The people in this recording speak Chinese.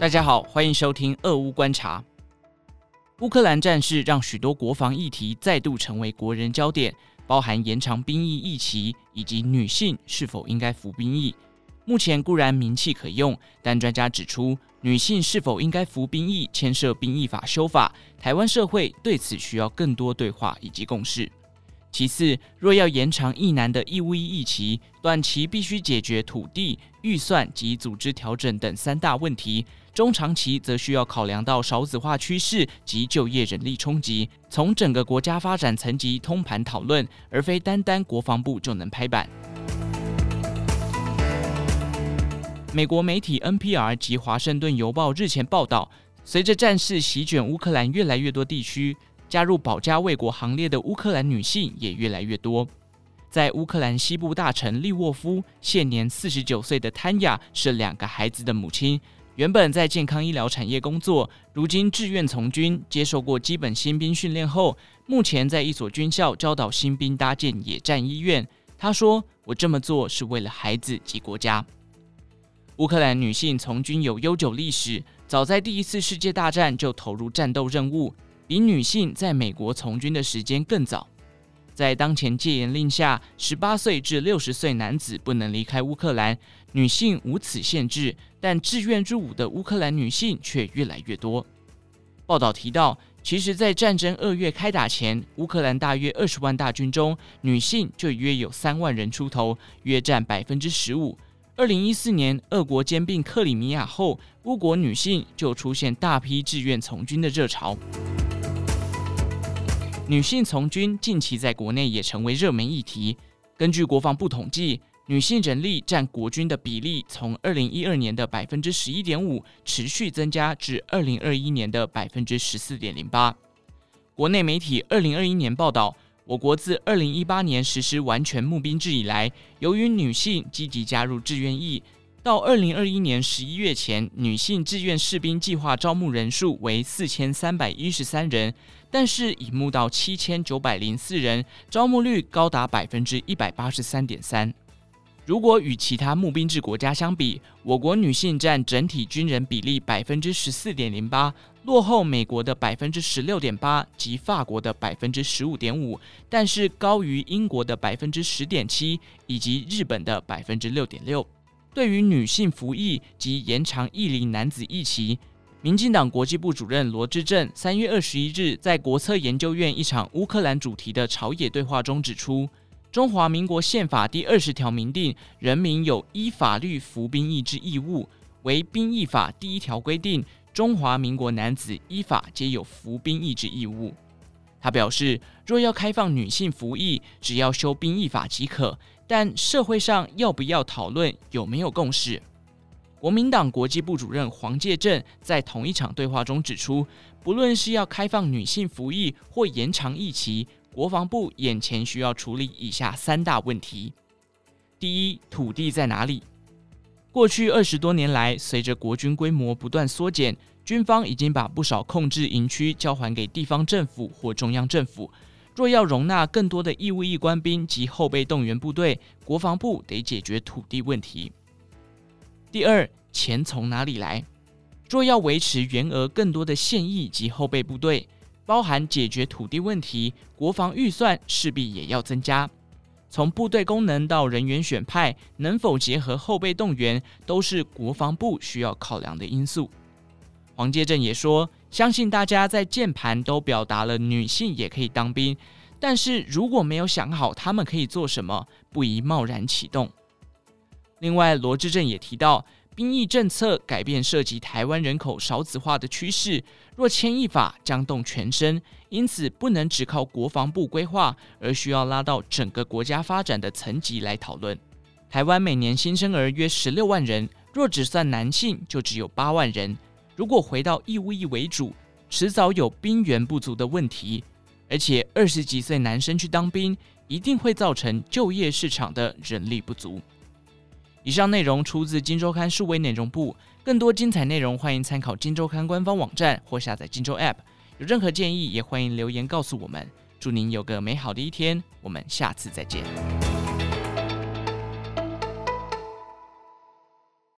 大家好，欢迎收听俄乌观察。乌克兰战事让许多国防议题再度成为国人焦点，包含延长兵役役期以及女性是否应该服兵役。目前固然名气可用，但专家指出，女性是否应该服兵役牵涉兵役法修法，台湾社会对此需要更多对话以及共识。其次，若要延长一男的义务役役期，短期必须解决土地、预算及组织调整等三大问题；中长期则需要考量到少子化趋势及就业人力冲击，从整个国家发展层级通盘讨论，而非单单国防部就能拍板。美国媒体 NPR 及华盛顿邮报日前报道，随着战事席卷乌克兰越来越多地区。加入保家卫国行列的乌克兰女性也越来越多。在乌克兰西部大城利沃夫，现年四十九岁的谭雅是两个孩子的母亲，原本在健康医疗产业工作，如今志愿从军，接受过基本新兵训练后，目前在一所军校教导新兵搭建野战医院。她说：“我这么做是为了孩子及国家。”乌克兰女性从军有悠久历史，早在第一次世界大战就投入战斗任务。比女性在美国从军的时间更早，在当前戒严令下，十八岁至六十岁男子不能离开乌克兰，女性无此限制，但志愿入伍的乌克兰女性却越来越多。报道提到，其实，在战争二月开打前，乌克兰大约二十万大军中，女性就约有三万人出头，约占百分之十五。二零一四年，俄国兼并克里米亚后，乌国女性就出现大批志愿从军的热潮。女性从军近期在国内也成为热门议题。根据国防部统计，女性人力占国军的比例从二零一二年的百分之十一点五持续增加至二零二一年的百分之十四点零八。国内媒体二零二一年报道，我国自二零一八年实施完全募兵制以来，由于女性积极加入志愿役，到二零二一年十一月前，女性志愿士兵计划招募人数为四千三百一十三人。但是已募到七千九百零四人，招募率高达百分之一百八十三点三。如果与其他募兵制国家相比，我国女性占整体军人比例百分之十四点零八，落后美国的百分之十六点八及法国的百分之十五点五，但是高于英国的百分之十点七以及日本的百分之六点六。对于女性服役及延长役龄男子役期。民进党国际部主任罗致政三月二十一日在国策研究院一场乌克兰主题的朝野对话中指出，中华民国宪法第二十条明定，人民有依法律服兵役之义务，为兵役法第一条规定，中华民国男子依法皆有服兵役之义务。他表示，若要开放女性服役，只要修兵役法即可，但社会上要不要讨论，有没有共识？国民党国际部主任黄介正在同一场对话中指出，不论是要开放女性服役或延长役期，国防部眼前需要处理以下三大问题：第一，土地在哪里？过去二十多年来，随着国军规模不断缩减，军方已经把不少控制营区交还给地方政府或中央政府。若要容纳更多的义务役官兵及后备动员部队，国防部得解决土地问题。第二，钱从哪里来？若要维持员额更多的现役及后备部队，包含解决土地问题，国防预算势必也要增加。从部队功能到人员选派，能否结合后备动员，都是国防部需要考量的因素。黄介正也说，相信大家在键盘都表达了女性也可以当兵，但是如果没有想好他们可以做什么，不宜贸然启动。另外，罗致政也提到，兵役政策改变涉及台湾人口少子化的趋势，若牵一发将动全身，因此不能只靠国防部规划，而需要拉到整个国家发展的层级来讨论。台湾每年新生儿约十六万人，若只算男性，就只有八万人。如果回到义务役为主，迟早有兵源不足的问题，而且二十几岁男生去当兵，一定会造成就业市场的人力不足。以上内容出自《金周刊》数位内容部，更多精彩内容欢迎参考《金周刊》官方网站或下载《金周 App》。有任何建议也欢迎留言告诉我们。祝您有个美好的一天，我们下次再见。